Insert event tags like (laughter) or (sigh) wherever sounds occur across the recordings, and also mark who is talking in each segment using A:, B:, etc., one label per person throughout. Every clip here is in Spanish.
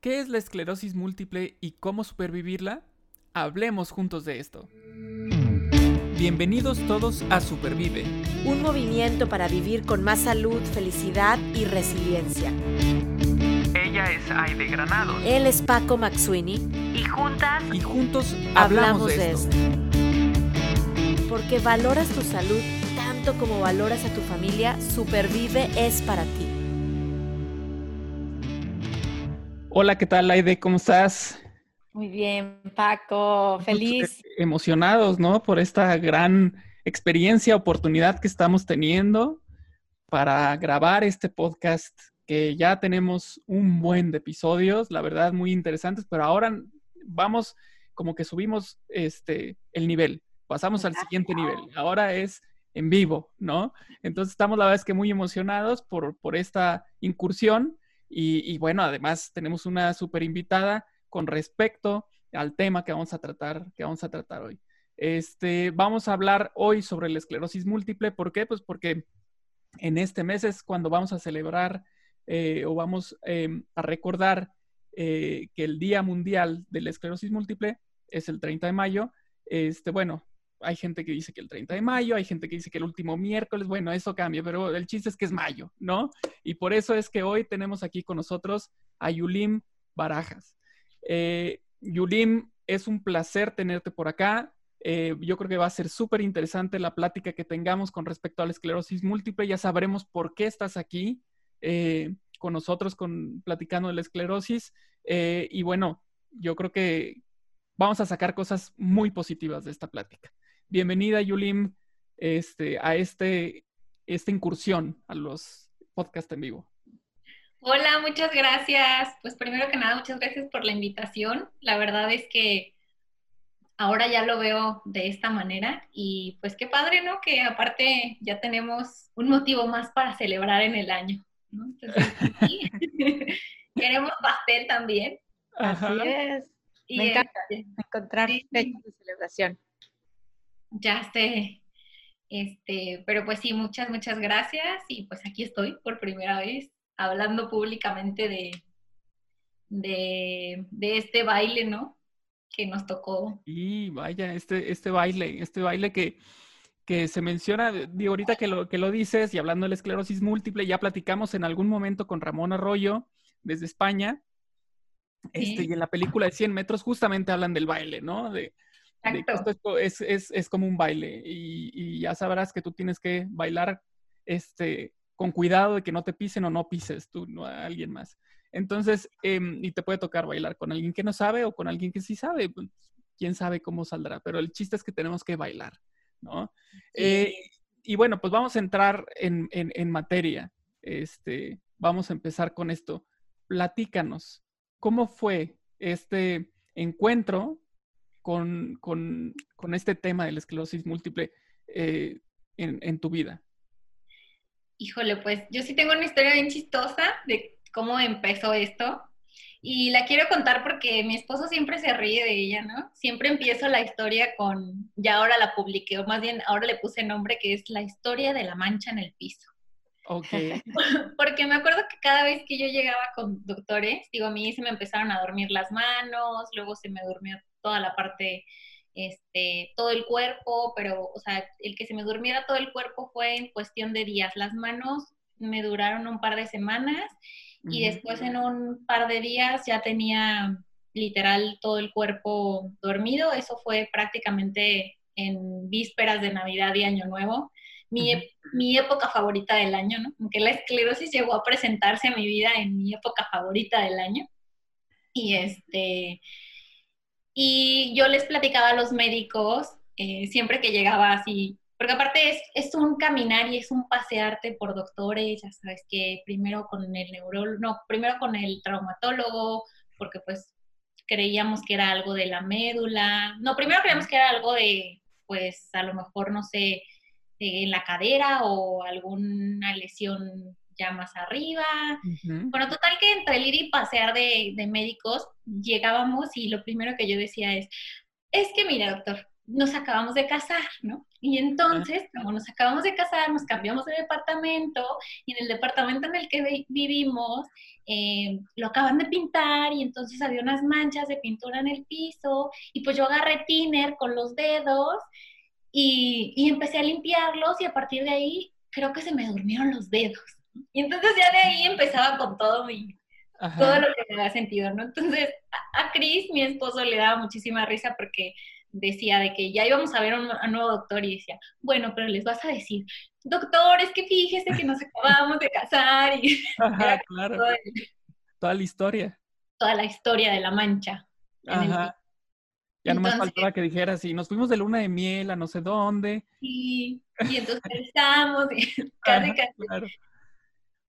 A: ¿Qué es la esclerosis múltiple y cómo supervivirla? Hablemos juntos de esto. Bienvenidos todos a Supervive.
B: Un movimiento para vivir con más salud, felicidad y resiliencia.
A: Ella es Aide Granado.
B: Él es Paco Maxuini.
C: Y juntas
A: Y juntos hablamos, de, esto.
B: Porque valoras tu salud tanto como valoras a tu familia, Supervive es para ti.
A: Hola, ¿qué tal, Aide? ¿Cómo estás?
C: Muy bien, Paco, feliz.
A: Emocionados, ¿no? Por esta gran experiencia, oportunidad que estamos teniendo para grabar este podcast, que ya tenemos un buen de episodios, la verdad, muy interesantes, pero ahora vamos como que subimos este, el nivel, pasamos al siguiente nivel. Ahora es en vivo, ¿no? Entonces estamos la verdad es que muy emocionados por, por esta incursión y, bueno, además tenemos una súper invitada con respecto al tema que vamos a tratar, que vamos a tratar hoy. Este, vamos a hablar hoy sobre la esclerosis múltiple. ¿Por qué? Pues porque en este mes es cuando vamos a celebrar eh, o vamos eh, a recordar eh, que el Día Mundial de la Esclerosis Múltiple es el 30 de mayo. Este, bueno, hay gente que dice que el 30 de mayo, hay gente que dice que el último miércoles, bueno, eso cambia, pero el chiste es que es mayo, ¿no? Y por eso es que hoy tenemos aquí con nosotros a Yulim Barajas. Eh, Yulim, es un placer tenerte por acá. Eh, yo creo que va a ser súper interesante la plática que tengamos con respecto a la esclerosis múltiple. Ya sabremos por qué estás aquí eh, con nosotros, con, platicando de la esclerosis. Y bueno, yo creo que vamos a sacar cosas muy positivas de esta plática. Bienvenida, Yulim, este, a este, esta incursión a los podcasts en vivo.
D: Hola, muchas gracias. Pues primero que nada, muchas gracias por la invitación. La verdad es que ahora ya lo veo de esta manera y pues qué padre, ¿no? Que aparte ya tenemos un motivo más para celebrar en el año, ¿no? Entonces, sí. (laughs) queremos pastel también.
A: Ajá.
C: Así es.
D: Y,
C: Me encanta
D: este,
C: encontrar
D: sí.
C: fechas de celebración.
D: Ya sé. Este, pero pues sí, muchas, muchas gracias y pues aquí estoy por primera vez hablando públicamente de, de, de este baile, ¿no? Que nos tocó.
A: Y vaya, este, este baile, este baile que, que se menciona, digo, ahorita que lo, que lo dices y hablando de la esclerosis múltiple, ya platicamos en algún momento con Ramón Arroyo desde España. Este,
D: Sí.
A: y en la película de 100 metros justamente hablan del baile, ¿no? De,
D: Exacto.
A: esto es, es, es como un baile y, y ya sabrás que tú tienes que bailar este, con cuidado de que no te pisen o no pises tú, no a alguien más. Entonces, em, y te puede tocar bailar con alguien que no sabe o con alguien que sí sabe, pues, quién sabe cómo saldrá, pero el chiste es que tenemos que bailar, ¿no? Eh, y bueno, pues vamos a entrar en, en- en materia. Este, vamos a empezar con esto. Platícanos, ¿cómo fue este encuentro con, con- con este tema de la esclerosis múltiple eh, en, en tu vida?
D: Híjole, pues yo sí tengo una historia bien chistosa de cómo empezó esto. Y la quiero contar porque mi esposo siempre se ríe de ella, ¿no? Siempre empiezo la historia con, ya ahora la publiqué, o más bien ahora le puse nombre que es la historia de la mancha en el piso.
A: Ok. (laughs)
D: Porque me acuerdo que cada vez que yo llegaba con doctores, digo, a mí se me empezaron a dormir las manos, luego se me durmió toda la parte, este, todo el cuerpo, pero, o sea, el que se me durmiera todo el cuerpo fue en cuestión de días. Las manos me duraron un par de semanas y
A: Ujú.
D: después en un par de días ya tenía literal todo el cuerpo dormido. Eso fue prácticamente en vísperas de Navidad y Año Nuevo. Mi, mi época favorita del año, ¿no? Aunque la esclerosis llegó a presentarse a mi vida en mi época favorita del año. Y este, y yo les platicaba a los médicos eh, siempre que llegaba así, porque aparte es, es un caminar y es un pasearte por doctores, ya sabes que primero con el neurólogo, no, primero con el traumatólogo, porque pues creíamos que era algo de la médula, no, primero creíamos que era algo de, pues a lo mejor, no sé, en la cadera o alguna lesión ya más arriba, bueno, total que entre el ir y pasear de, de médicos llegábamos y lo primero que yo decía es, es que mira, doctor, nos acabamos de casar, ¿no? Y entonces, como nos acabamos de casar, nos cambiamos de departamento y en el departamento en el que vivimos eh, lo acaban de pintar y entonces había unas manchas de pintura en el piso y pues yo agarré tiner con los dedos y, y empecé a limpiarlos y a partir de ahí creo que se me durmieron los dedos. Y entonces ya de ahí empezaba con todo mi, todo lo que me da sentido, ¿no? Entonces a, a Chris, mi esposo, le daba muchísima risa porque decía de que ya íbamos a ver a un, nuevo doctor y decía, bueno, pero les vas a decir, doctor, es que fíjese que nos acabamos de casar y (laughs)
A: Ajá, claro. Toda la historia.
D: Toda la historia de la mancha.
A: Ajá. Ya no nomás faltaba que dijeras, y nos fuimos de luna de miel a no sé dónde.
D: Sí, y entonces pensamos, (laughs) casi, casi. Claro.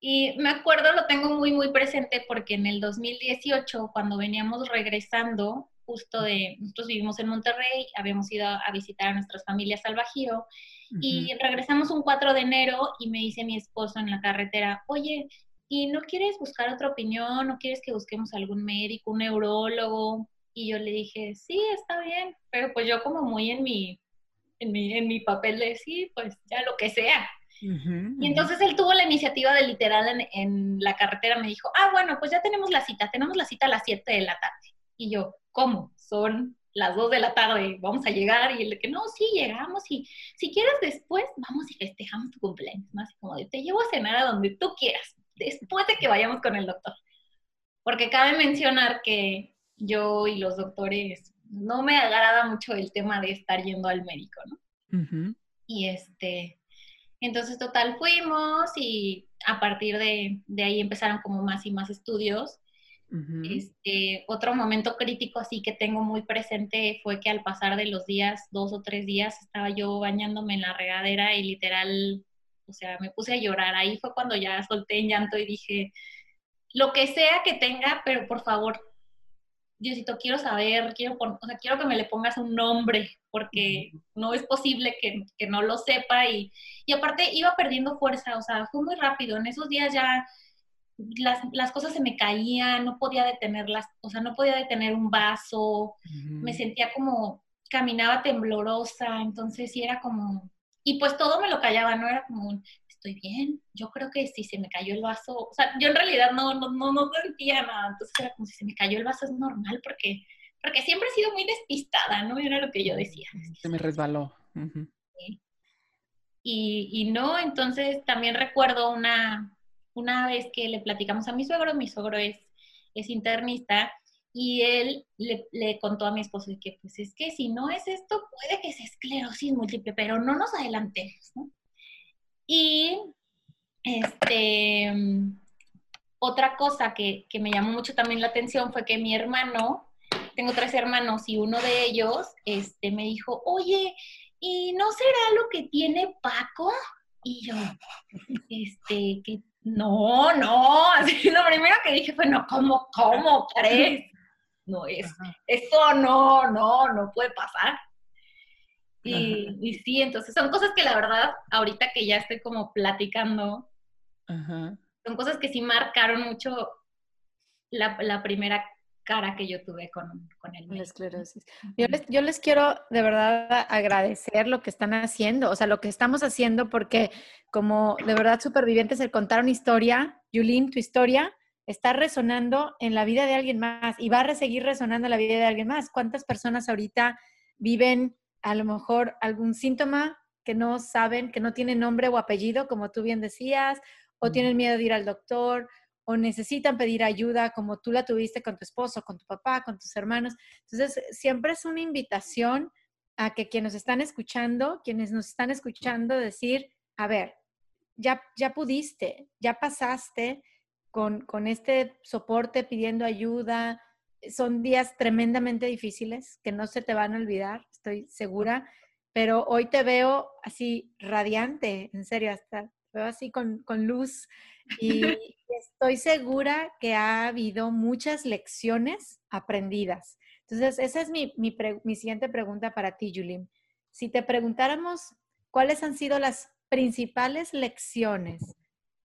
D: Y me acuerdo, lo tengo muy, muy presente porque en el 2018, cuando veníamos regresando justo de, nosotros vivimos en Monterrey, habíamos ido a visitar a nuestras familias al Bajío y regresamos un 4 de enero y me dice mi esposo en la carretera, oye, ¿y no quieres buscar otra opinión? ¿No quieres que busquemos algún médico, un neurólogo? Y yo le dije, sí, está bien, pero pues yo como muy en mi, en mi, en mi papel de sí, pues ya lo que sea. Y entonces él tuvo la iniciativa de literal en, en, la carretera, me dijo, ah, bueno, pues ya tenemos la cita, tenemos la cita a las 7 de la tarde. Y yo, ¿cómo? Son las 2 de la tarde, vamos a llegar. Y el de que, no, sí, llegamos y si quieres después, vamos y festejamos tu cumpleaños. Más como de, te llevo a cenar a donde tú quieras, después de que vayamos con el doctor. Porque cabe mencionar que yo y los doctores no me agrada mucho el tema de estar yendo al médico, ¿no? Y este, entonces total fuimos y a partir de, de ahí empezaron como más y más estudios este, otro momento crítico así que tengo muy presente fue que al pasar de los días, dos o tres días, estaba yo bañándome en la regadera y literal, o sea, me puse a llorar. Ahí fue cuando ya solté en llanto y dije, lo que sea que tenga, pero por favor, Diosito, quiero saber, quiero, o sea, quiero que me le pongas un nombre, porque no es posible que, que no lo sepa. Y, y aparte iba perdiendo fuerza, o sea, fue muy rápido. En esos días ya las, las, cosas se me caían, no podía detenerlas, o sea, no podía detener un vaso, me sentía como, caminaba temblorosa, entonces sí era como, y pues todo me lo callaba, no era como, estoy bien, yo creo que si se me cayó el vaso, o sea, yo en realidad no, no, no, no sentía nada, entonces era como si se me cayó el vaso es normal porque, porque siempre he sido muy despistada, ¿no? Era lo que yo decía.
A: Se me resbaló.
D: y, y no, entonces también recuerdo una, una vez que le platicamos a mi suegro, mi suegro es, es internista, y él le, contó a mi esposo que, pues es que si no es esto, puede que sea esclerosis múltiple, pero no nos adelantemos, ¿no? Y este, otra cosa que, que, me llamó mucho también la atención fue que mi hermano, tengo tres hermanos y uno de ellos este, me dijo, oye, ¿y no será lo que tiene Paco? Y yo, este, que no, no, (laughs) así lo primero que dije fue, no, ¿cómo, cómo crees? (laughs) No es, eso no, no, no puede pasar. Y, y, sí, entonces son cosas que la verdad, ahorita que ya estoy como platicando, son cosas que sí marcaron mucho la, la primera cara que yo tuve con, con el
B: la esclerosis. Yo les, yo les quiero de verdad agradecer lo que están haciendo, o sea, lo que estamos haciendo, porque como de verdad supervivientes, el contar una historia, Yulín, tu historia, está resonando en la vida de alguien más y va a seguir resonando en la vida de alguien más. ¿Cuántas personas ahorita viven a lo mejor algún síntoma que no saben, que no tienen nombre o apellido, como tú bien decías, o tienen miedo de ir al doctor, o necesitan pedir ayuda como tú la tuviste con tu esposo, con tu papá, con tus hermanos. Entonces, siempre es una invitación a que quienes nos están escuchando, quienes nos están escuchando, decir, a ver, ya, ya pudiste, ya pasaste con, con este soporte pidiendo ayuda. Son días tremendamente difíciles que no se te van a olvidar, estoy segura, pero hoy te veo así radiante, en serio, hasta te veo así con, con luz y (laughs) estoy segura que ha habido muchas lecciones aprendidas. Entonces, esa es mi, mi, siguiente pregunta para ti, Julie. Si te preguntáramos cuáles han sido las principales lecciones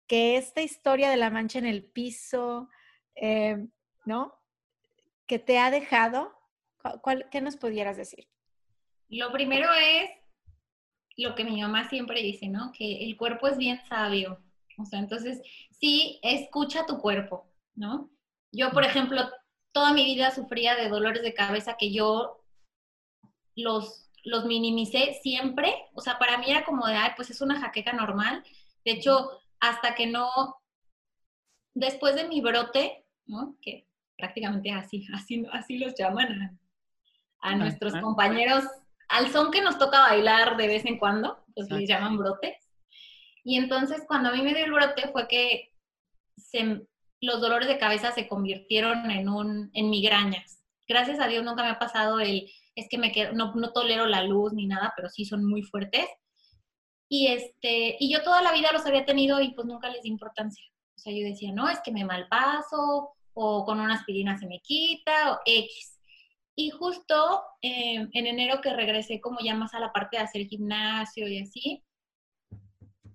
B: que esta historia de la mancha en el piso, eh, ¿no? Que te ha dejado, ¿qué nos pudieras decir?
D: Lo primero es lo que mi mamá siempre dice, ¿no? Que el cuerpo es bien sabio. O sea, entonces, sí, escucha tu cuerpo, ¿no? Yo, por ejemplo, toda mi vida sufría de dolores de cabeza que yo los, los minimicé siempre. O sea, para mí era como de, ay, pues es una jaqueca normal. De hecho, hasta que no, después de mi brote, ¿no? Que prácticamente así, (laughs) así, así los llaman a, nuestros compañeros, al son que nos toca bailar de vez en cuando, pues les llaman brotes. Y entonces cuando a mí me dio el brote fue que se, los dolores de cabeza se convirtieron en, un, en migrañas. Gracias a Dios nunca me ha pasado el, es que me quedo, no, no tolero la luz ni nada, pero sí son muy fuertes. Y, este, y yo toda la vida los había tenido y pues nunca les di importancia. O sea, yo decía, no, es que me malpaso, o con una aspirina se me quita, o X. Y justo eh, en enero que regresé como ya más a la parte de hacer gimnasio y así,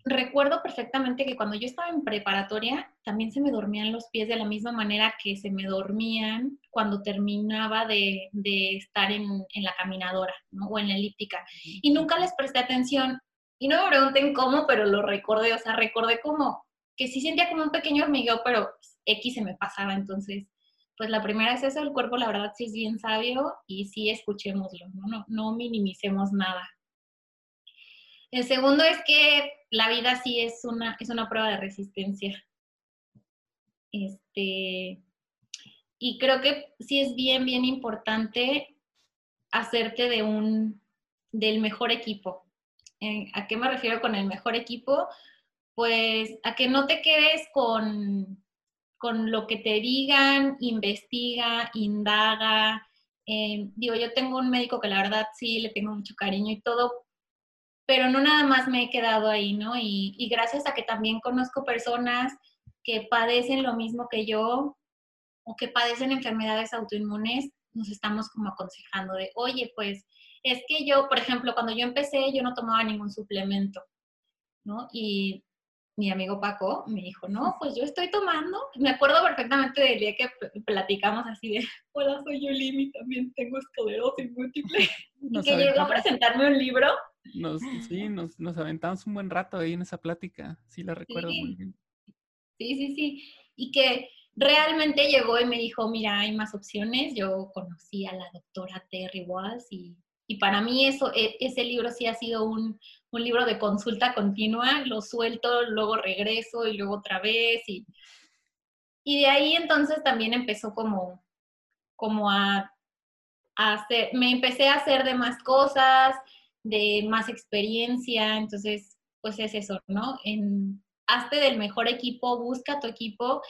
D: recuerdo perfectamente que cuando yo estaba en preparatoria, también se me dormían los pies de la misma manera que se me dormían cuando terminaba de, estar en, en, la caminadora o en la elíptica. Y nunca les presté atención. Y no me pregunten cómo, pero lo recordé. O sea, recordé como que sí sentía como un pequeño hormigueo, pero X se me pasaba. Entonces, pues la primera es eso, el cuerpo la verdad sí es bien sabio y sí escuchémoslo, no, no, minimicemos nada. El segundo es que la vida sí es una, es una prueba de resistencia. Este, y creo que sí es bien, bien importante hacerte de un, del mejor equipo. ¿A qué me refiero con el mejor equipo? Pues a que no te quedes con, con lo que te digan, investiga, indaga. Eh, digo, yo tengo un médico que la verdad sí le tengo mucho cariño y todo, pero no nada más me he quedado ahí, ¿no? Y, y gracias a que también conozco personas que padecen lo mismo que yo o que padecen enfermedades autoinmunes, nos estamos como aconsejando de, oye, pues es que yo, por ejemplo, cuando yo empecé, yo no tomaba ningún suplemento, ¿no? Y mi amigo Paco me dijo, no, pues yo estoy tomando. Me acuerdo perfectamente del día que platicamos así de, hola, soy Yulín y también tengo esclerosis múltiple. (laughs) y que llegó a presentarme un libro.
A: Nos, sí, (laughs) nos, nos, aventamos un buen rato ahí en esa plática, sí la recuerdo muy bien.
D: Sí, sí, sí. Y que realmente llegó y me dijo, mira, hay más opciones. Yo conocí a la doctora Terry Walls y, y para mí eso, e, ese libro sí ha sido un, un libro de consulta continua, lo suelto, luego regreso y luego otra vez. Y, y de ahí entonces también empezó como, como a, hacer, me empecé a hacer de más cosas, de más experiencia, entonces pues es eso, ¿no? En, hazte del mejor equipo, busca tu equipo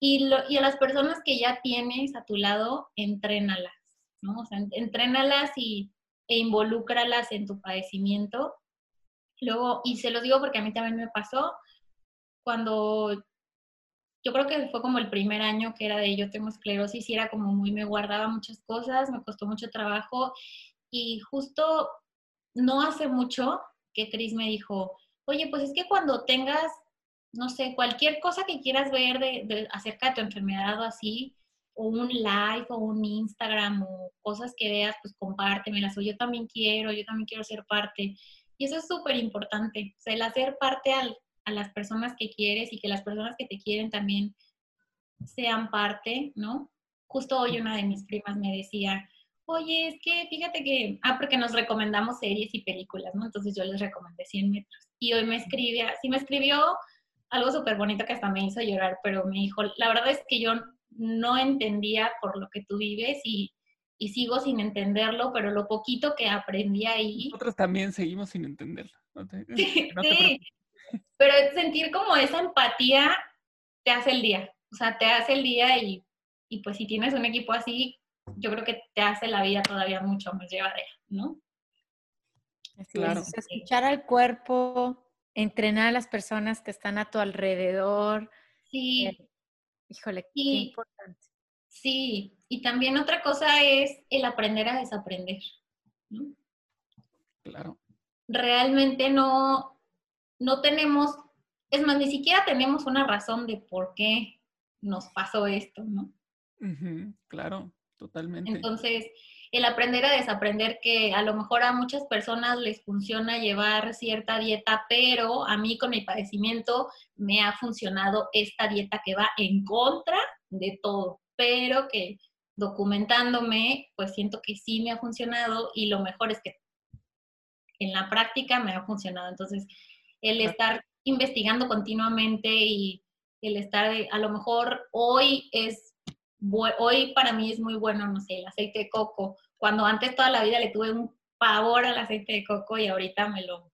D: y, lo, y a las personas que ya tienes a tu lado, entrénalas, ¿no? O sea, entrénalas y, e involúcralas en tu padecimiento. Luego, y se los digo porque a mí también me pasó, cuando yo creo que fue como el primer año que era de yo tengo esclerosis y era como muy, me guardaba muchas cosas, me costó mucho trabajo. Y justo no hace mucho que Cris me dijo, oye, pues es que cuando tengas, no sé, cualquier cosa que quieras ver de, acerca de tu enfermedad o así, o un live o un Instagram o cosas que veas, pues compártemelas, o yo también quiero, yo también quiero ser parte. Y eso es súper importante, o sea, el hacer parte a las personas que quieres y que las personas que te quieren también sean parte, ¿no? Justo hoy una de mis primas me decía, oye, es que fíjate que, ah, porque nos recomendamos series y películas, ¿no? Entonces yo les recomendé 100 metros. Y hoy me escribió, sí me escribió algo súper bonito que hasta me hizo llorar, pero me dijo, la verdad es que yo no entendía por lo que tú vives y y sigo sin entenderlo, pero lo poquito que aprendí ahí...
A: Nosotros también seguimos sin entenderlo.
D: sí, (laughs) sí. pero sentir como esa empatía te hace el día, o sea, te hace el día y, y pues si tienes un equipo así, yo creo que te hace la vida todavía mucho más llevadera, ¿no?
B: claro. escuchar al cuerpo, entrenar a las personas que están a tu alrededor.
D: Sí.
B: Eh, híjole, qué importante.
D: Sí, y también otra cosa es el aprender a desaprender.
A: Claro.
D: Realmente no, no tenemos, es más, ni siquiera tenemos una razón de por qué nos pasó esto, ¿no?
A: claro. Totalmente.
D: Entonces, el aprender a desaprender que a lo mejor a muchas personas les funciona llevar cierta dieta, pero a mí con mi padecimiento me ha funcionado esta dieta que va en contra de todo, pero que documentándome, pues siento que sí me ha funcionado y lo mejor es que en la práctica me ha funcionado. Entonces, el estar investigando continuamente y el estar, a lo mejor hoy es hoy para mí es muy bueno, no sé, el aceite de coco, cuando antes toda la vida le tuve un pavor al aceite de coco y ahorita me lo,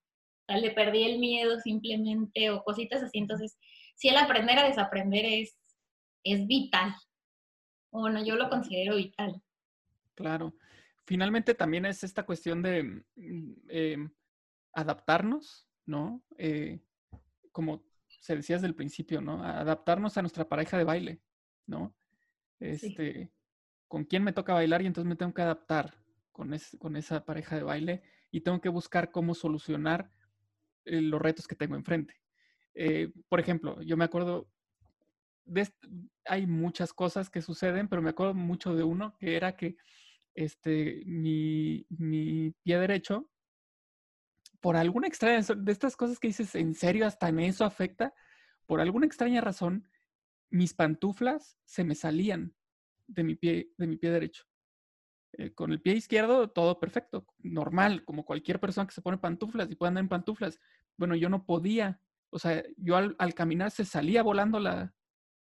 D: le perdí el miedo simplemente o cositas así, entonces, si el aprender a desaprender es, es vital, bueno, yo lo considero vital.
A: Claro. Finalmente también es esta cuestión de mm, em, adaptarnos, ¿no? Eh, como se decía desde el principio, ¿no? Adaptarnos a nuestra pareja de baile, ¿no? Este, con quién me toca bailar y entonces me tengo que adaptar con, con esa pareja de baile y tengo que buscar cómo solucionar eh, los retos que tengo enfrente. Eh, por ejemplo, yo me acuerdo, de hay muchas cosas que suceden, pero me acuerdo mucho de uno que era que este, mi, mi pie derecho, por alguna extraña, de estas cosas que dices, ¿en serio hasta en eso afecta? Por alguna extraña razón, mis pantuflas se me salían de mi pie, de mi pie derecho. Eh, con el pie izquierdo todo perfecto, normal, como cualquier persona que se pone pantuflas y puede andar en pantuflas. Bueno, yo no podía, o sea, yo al, caminar se salía volando la,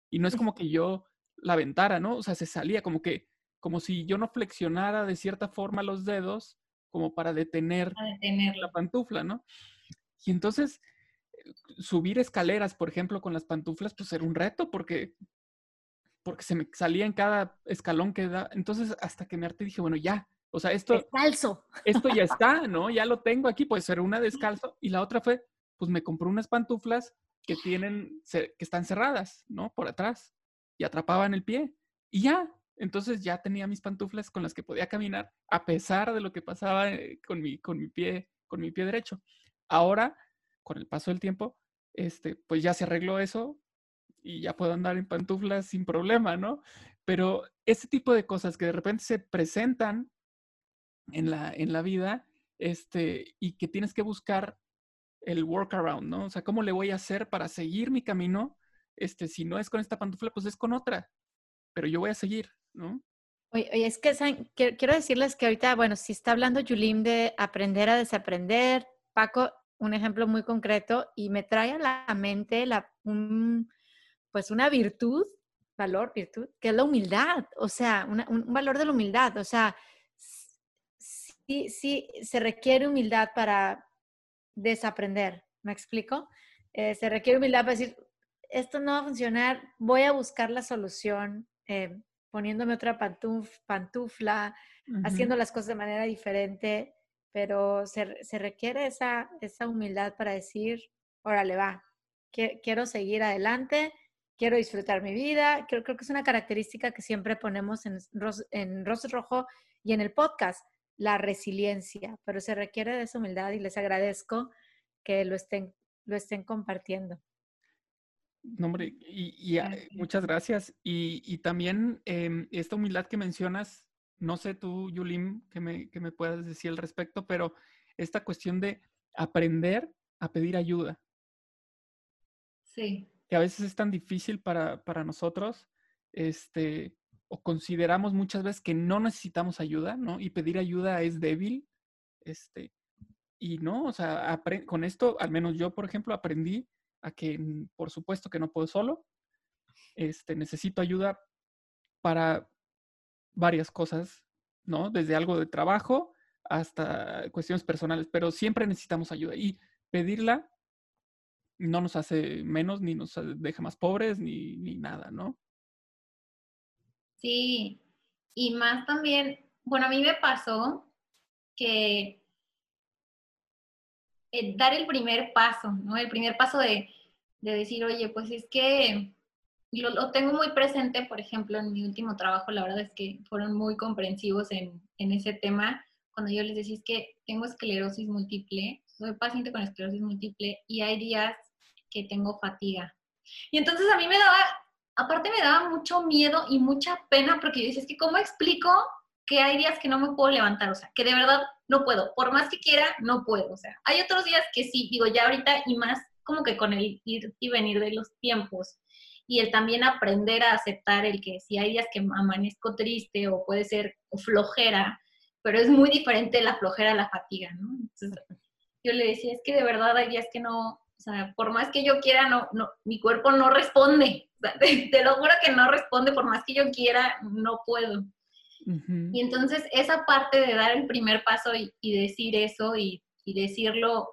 A: y no es como que yo la aventara, ¿no? O sea, se salía como que, como si yo no flexionara de cierta forma los dedos como para detener,
D: detener.
A: la pantufla, ¿no? Y entonces subir escaleras, por ejemplo, con las pantuflas, pues era un reto porque, porque se me salía en cada escalón que da. Entonces, hasta que me harté, dije, bueno, ya. O sea, esto.
B: Descalzo. (laughs)
A: Esto ya está, ¿no? Ya lo tengo aquí, pues era una descalzo. Y la otra fue, pues me compré unas pantuflas que tienen, que están cerradas, ¿no? Por atrás. Y atrapaban el pie. Y ya. Entonces ya tenía mis pantuflas con las que podía caminar, a pesar de lo que pasaba eh, con mi, con mi pie, con mi pie derecho. Ahora con el paso del tiempo, este, pues ya se arregló eso y ya puedo andar en pantuflas sin problema, ¿no? Pero ese tipo de cosas que de repente se presentan en la, en la vida, este, y que tienes que buscar el workaround, ¿no? O sea, ¿cómo le voy a hacer para seguir mi camino? Este, si no es con esta pantufla, pues es con otra, pero yo voy a seguir, ¿no?
B: Oye, es que quiero decirles que ahorita, bueno, si está hablando Yulim de aprender a desaprender, Paco un ejemplo muy concreto y me trae a la mente la, pues una virtud, valor, virtud, que es la humildad, o sea, un, valor de la humildad, o sea, sí, sí, se requiere humildad para desaprender, ¿me explico? Eh, se requiere humildad para decir, esto no va a funcionar, voy a buscar la solución, eh, poniéndome otra pantufla, haciendo las cosas de manera diferente pero se, se requiere esa, esa, humildad para decir, órale, va, quiero seguir adelante, quiero disfrutar mi vida. Creo, creo que es una característica que siempre ponemos en, en Rostro Rojo y en el podcast, la resiliencia, pero se requiere de esa humildad y les agradezco que lo estén, lo estén compartiendo.
A: No, hombre, y, muchas gracias. Y, y también em, esta humildad que mencionas no sé tú, Yulim, que me, que me puedas decir al respecto, pero esta cuestión de aprender a pedir ayuda.
D: Sí.
A: Que a veces es tan difícil para, para nosotros, este, o consideramos muchas veces que no necesitamos ayuda, ¿no? Y pedir ayuda es débil, este, y no, o sea, con esto, al menos yo, por ejemplo, aprendí a que, por supuesto que no puedo solo, este, necesito ayuda para varias cosas, ¿no? Desde algo de trabajo hasta cuestiones personales, pero siempre necesitamos ayuda y pedirla no nos hace menos, ni nos deja más pobres, ni, ni nada, ¿no?
D: Sí, y más también, bueno, a mí me pasó que eh, dar el primer paso, ¿no? El primer paso de, de decir, oye, pues es que lo, lo, tengo muy presente, por ejemplo, en mi último trabajo, la verdad es que fueron muy comprensivos en, en ese tema. Cuando yo les decía es que tengo esclerosis múltiple, soy paciente con esclerosis múltiple y hay días que tengo fatiga. Y entonces a mí me daba aparte me daba mucho miedo y mucha pena porque yo decía, es que ¿cómo explico que hay días que no me puedo levantar? O sea, que de verdad no puedo. Por más que quiera, no puedo. O sea, hay otros días que sí, digo, ya ahorita y más como que con el ir y venir de los tiempos y el también aprender a aceptar el que si hay días que amanezco triste o puede ser flojera, pero es muy diferente la flojera a la fatiga, ¿no? Entonces, yo le decía, es que de verdad hay días que no, o sea, por más que yo quiera, no, no, mi cuerpo no responde. (laughs) te, lo juro que no responde, por más que yo quiera, no puedo. Y entonces esa parte de dar el primer paso y, decir eso y, y, decirlo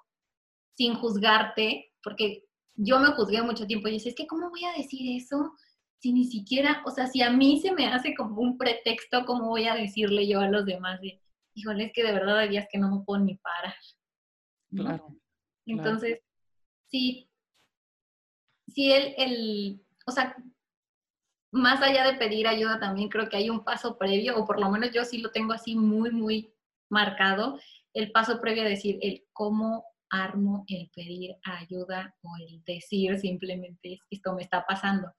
D: sin juzgarte, porque yo me juzgué mucho tiempo y dije, es que ¿cómo voy a decir eso? Si ni siquiera, o sea, si a mí se me hace como un pretexto, ¿cómo voy a decirle yo a los demás? De, híjole, es que de verdad hay días que no me puedo ni parar.
A: Claro.
D: Entonces, sí, sí, el, el, o sea, más allá de pedir ayuda también creo que hay un paso previo, o por lo menos yo sí lo tengo así muy, muy marcado, el paso previo a decir el cómo armo el pedir ayuda o el decir simplemente esto me está pasando.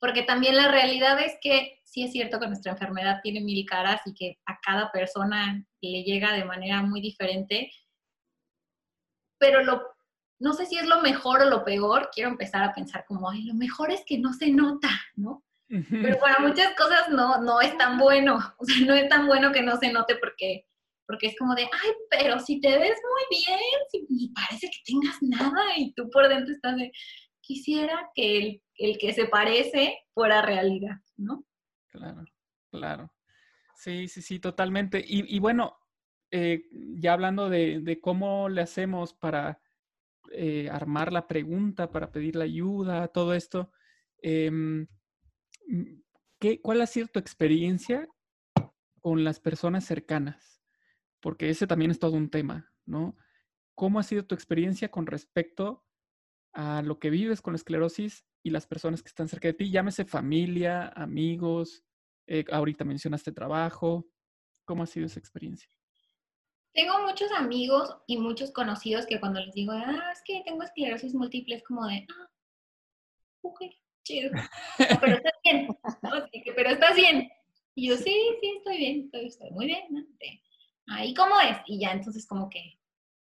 D: Porque también la realidad es que sí es cierto que nuestra enfermedad tiene mil caras y que a cada persona le llega de manera muy diferente, pero lo, no sé si es lo mejor o lo peor, quiero empezar a pensar como, ay, lo mejor es que no se nota, ¿no? Pero para muchas cosas no, no es tan bueno, (laughs) o sea, no es tan bueno que no se note porque porque es como de, ay, pero si te ves muy bien, si, parece que tengas nada y tú por dentro estás de, quisiera que el, el que se parece fuera realidad, ¿no?
A: Claro, claro. Sí, sí, sí, totalmente. Y, y bueno, eh, ya hablando de, de, cómo le hacemos para eh, armar la pregunta, para pedir la ayuda, todo esto, eh, ¿qué, ¿cuál ha sido tu experiencia con las personas cercanas? Porque ese también es todo un tema, ¿no? ¿Cómo ha sido tu experiencia con respecto a lo que vives con la esclerosis y las personas que están cerca de ti? Llámese familia, amigos, eh, ahorita mencionaste trabajo. ¿Cómo ha sido esa experiencia?
D: Tengo muchos amigos y muchos conocidos que cuando les digo, ah, es que tengo esclerosis múltiple, es como de, ah, ok, chido. pero estás bien, (laughs) pero estás bien. Y yo, sí, sí, estoy bien, estoy, muy bien. ¿no? ¿Y cómo es? Y ya entonces como que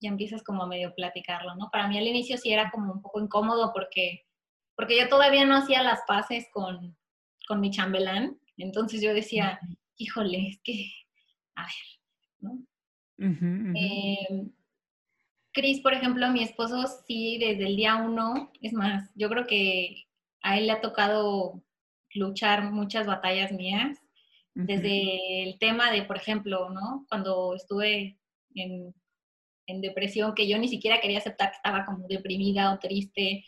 D: ya empiezas como a medio platicarlo, ¿no? Para mí al inicio sí era como un poco incómodo porque, porque yo todavía no hacía las paces con, con mi chambelán, entonces yo decía, híjole, es que, a ver, ¿no? Em, Cris, por ejemplo, mi esposo sí, desde el día uno, es más, yo creo que a él le ha tocado luchar muchas batallas mías desde el tema de, por ejemplo, ¿no? Cuando estuve en, depresión, que yo ni siquiera quería aceptar que estaba como deprimida o triste,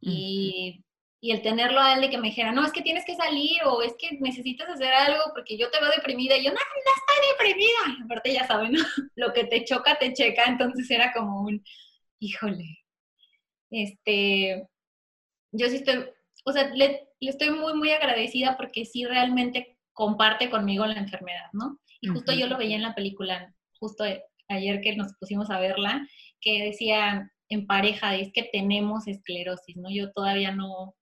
D: y, el tenerlo a él de que me dijera, no, es que tienes que salir o es que necesitas hacer algo porque yo te veo deprimida, y yo, no, no estoy deprimida. Aparte, ya saben, ¿no? (laughs) lo que te choca, te checa, entonces era como un, híjole, este, yo sí estoy, o sea, le, le estoy muy, muy agradecida porque sí realmente comparte conmigo la enfermedad, ¿no? Y justo yo lo veía en la película, justo ayer que nos pusimos a verla, que decía en pareja, es que tenemos esclerosis, ¿no? Yo todavía no,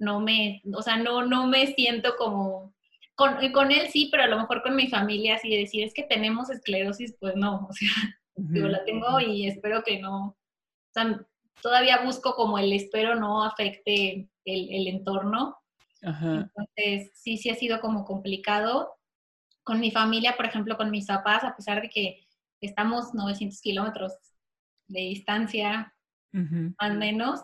D: no me, o sea, no, no me siento como, con, con él sí, pero a lo mejor con mi familia así de decir, es que tenemos esclerosis, pues no, o sea, (laughs) yo la tengo y espero que no, o sea, todavía busco como el espero no afecte el, el entorno, entonces, sí, sí ha sido como complicado. Con mi familia, por ejemplo, con mis papás, a pesar de que estamos 900 kilómetros de distancia, más o menos,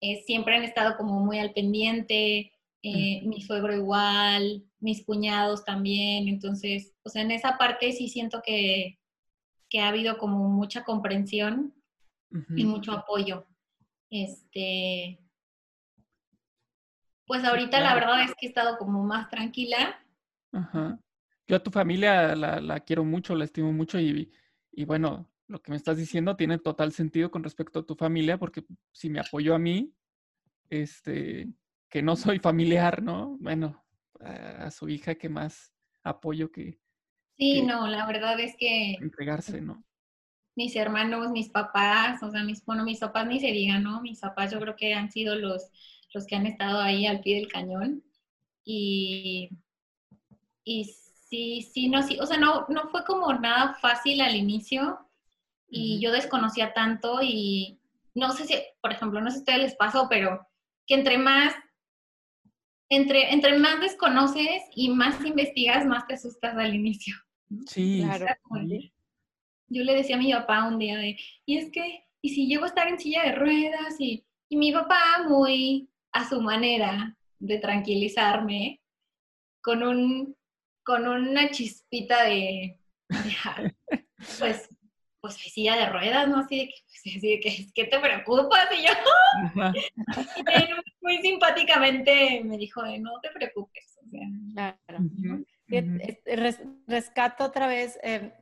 D: eh, siempre han estado como muy al pendiente, eh, mi suegro igual, mis cuñados también, entonces, pues en esa parte sí siento que, que ha habido como mucha comprensión y mucho apoyo. Este, pues ahorita la verdad es que he estado como más tranquila.
A: Ajá. Yo a tu familia la, quiero mucho, la estimo mucho y, y, bueno, lo que me estás diciendo tiene total sentido con respecto a tu familia, porque si me apoyó a mí, este, que no soy familiar, ¿no? Bueno, a, su hija que más apoyo que...
D: Sí, no, la verdad es que...
A: Entregarse, ¿no?
D: Mis hermanos, mis papás, o sea, mis, bueno, mis papás ni se digan, ¿no? Mis papás yo creo que han sido los los que han estado ahí al pie del cañón. Y, y sí, sí, no, sí, o sea, no, no fue como nada fácil al inicio y yo desconocía tanto y no sé si, por ejemplo, no sé si a ustedes les pasó, pero que entre más, entre, entre más desconoces y más investigas, más te asustas al inicio.
A: Sí, claro.
D: Yo le decía a mi papá un día de, y es que, ¿y si llego a estar en silla de ruedas? Y, y mi papá muy a su manera de tranquilizarme, con un con una chispita de, (laughs) pues, pues silla de ruedas, ¿no? Así de que, pues, así de que ¿qué te preocupas? Y yo, (laughs) muy simpáticamente me dijo, no te preocupes.
B: claro. rescato otra vez, eh,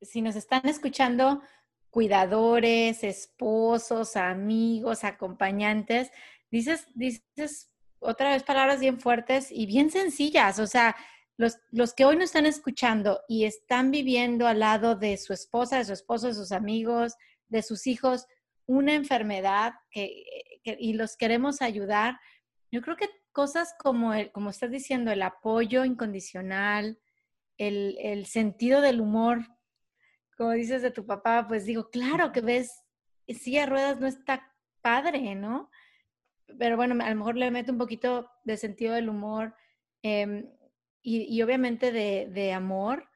B: si nos están escuchando cuidadores, esposos, amigos, acompañantes, dices, dices otra vez palabras bien fuertes y bien sencillas, o sea, los, los, que hoy nos están escuchando y están viviendo al lado de su esposa, de su esposo, de sus amigos, de sus hijos, una enfermedad que, y los queremos ayudar, yo creo que cosas como, el, como estás diciendo, el apoyo incondicional, el, el sentido del humor, como dices de tu papá, pues digo, claro que ves, silla de ruedas no está padre, ¿no? Pero bueno, a lo mejor le meto un poquito de sentido del humor. Eh, y, obviamente de, amor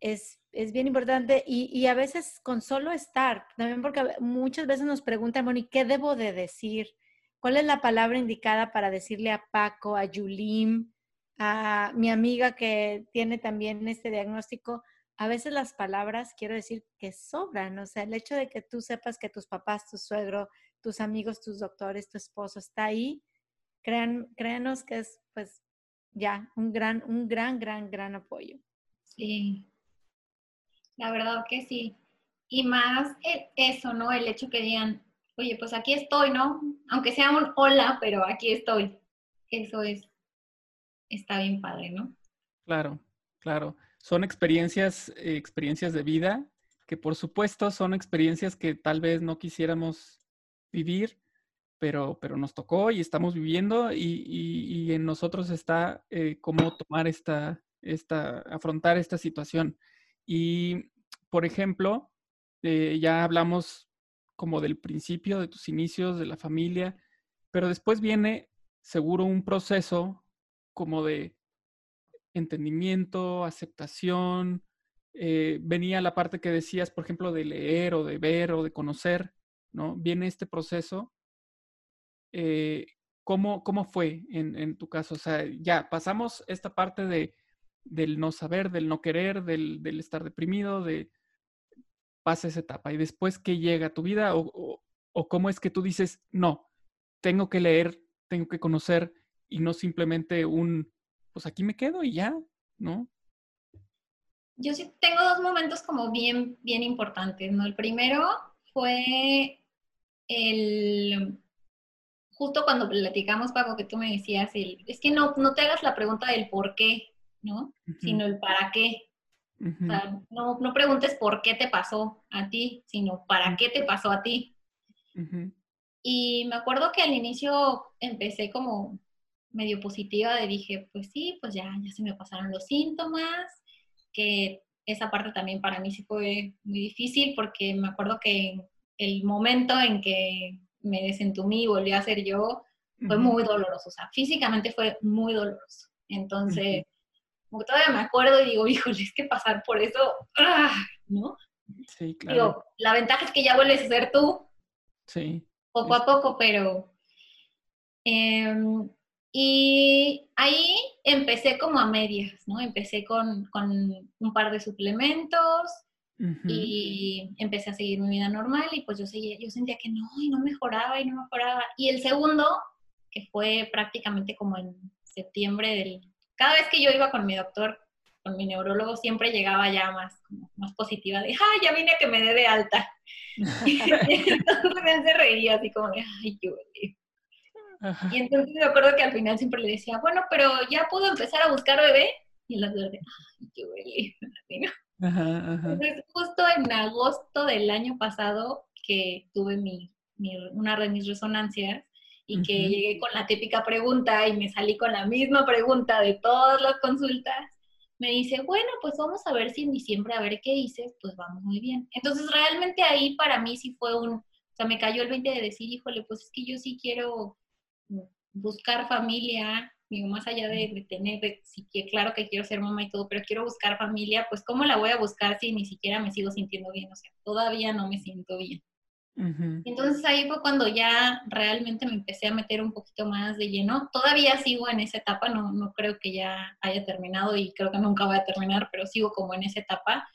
B: es, es, bien importante y, a veces con solo estar, también porque muchas veces nos preguntan, Moni, ¿qué debo de decir? ¿Cuál es la palabra indicada para decirle a Paco, a Yulim, a mi amiga que tiene también este diagnóstico? A veces las palabras, quiero decir, que sobran. O sea, el hecho de que tú sepas que tus papás, tu suegro, tus amigos, tus doctores, tu esposo está ahí, crean, créanos que es pues ya, un gran, un gran, gran, gran apoyo.
D: Sí, la verdad que sí. Y más eso, ¿no? El hecho que digan, oye, pues aquí estoy, ¿no? Aunque sea un hola, pero aquí estoy. Eso es, está bien padre, ¿no?
A: Claro, claro. Son experiencias, eh, experiencias de vida que por supuesto son experiencias que tal vez no quisiéramos vivir, pero, pero nos tocó y estamos viviendo y, en nosotros está eh, cómo tomar esta, esta, afrontar esta situación. Y, por ejemplo, eh, ya hablamos como del principio, de tus inicios, de la familia, pero después viene seguro un proceso como de entendimiento, aceptación. Eh, venía la parte que decías, por ejemplo, de leer o de ver o de conocer, ¿no? Viene este proceso eh, ¿cómo, ¿cómo, fue en, en, tu caso? O sea, ya pasamos esta parte de, del no saber, del no querer, del, del estar deprimido, de pasa esa etapa y después qué llega a tu vida o, o, cómo es que tú dices, no, tengo que leer, tengo que conocer y no simplemente un, pues aquí me quedo y ya, ¿no?
D: Yo sí tengo dos momentos como bien, bien importantes, ¿no? El primero fue el, justo cuando platicamos, Paco, que tú me decías, es que no, no te hagas la pregunta del por qué, ¿no? Sino el para qué. O sea, no, no, preguntes por qué te pasó a ti, sino para qué te pasó a ti. Y me acuerdo que al inicio empecé como medio positiva, de dije, pues sí, pues ya, ya se me pasaron los síntomas, que esa parte también para mí sí fue muy difícil porque me acuerdo que el momento en que me desentumí y volví a ser yo, fue muy doloroso. O sea, físicamente fue muy doloroso. Entonces, como todavía me acuerdo y digo, híjole, es que pasar por eso, ¡ah! ¿no?
A: Sí, claro.
D: Digo, la ventaja es que ya vuelves a ser tú.
A: Sí.
D: Poco a poco, pero... Em, y ahí empecé como a medias, ¿no? Empecé con, con un par de suplementos, y empecé a seguir mi vida normal y pues yo seguía, yo sentía que no, y no mejoraba y no mejoraba. Y el segundo, que fue prácticamente como en septiembre del... Cada vez que yo iba con mi doctor, con mi neurólogo, siempre llegaba ya más, más positiva de, ¡ay, ya vine a que me dé de alta! (laughs) (laughs) entonces me se reía así como de, ¡ay, qué Y entonces me acuerdo que al final siempre le decía, bueno, pero ya puedo empezar a buscar bebé. Y la de, ¡ay, qué huele! (laughs) Así, ¿no? Entonces, justo en agosto del año pasado que tuve mi, una de mis resonancias y que llegué con la típica pregunta y me salí con la misma pregunta de todas las consultas, me dice, bueno, pues vamos a ver si en diciembre a ver qué hice, pues vamos muy bien. Entonces realmente ahí para mí sí fue un, o sea, me cayó el 20 de decir, híjole, pues es que yo sí quiero buscar familia, digo, más allá de, de tener, de, que claro que quiero ser mamá y todo, pero quiero buscar familia, pues ¿cómo la voy a buscar si ni siquiera me sigo sintiendo bien? O sea, todavía no me siento bien. Entonces ahí fue cuando ya realmente me empecé a meter un poquito más de lleno. Todavía sigo en esa etapa, no, no creo que ya haya terminado y creo que nunca voy a terminar, pero sigo como en esa etapa.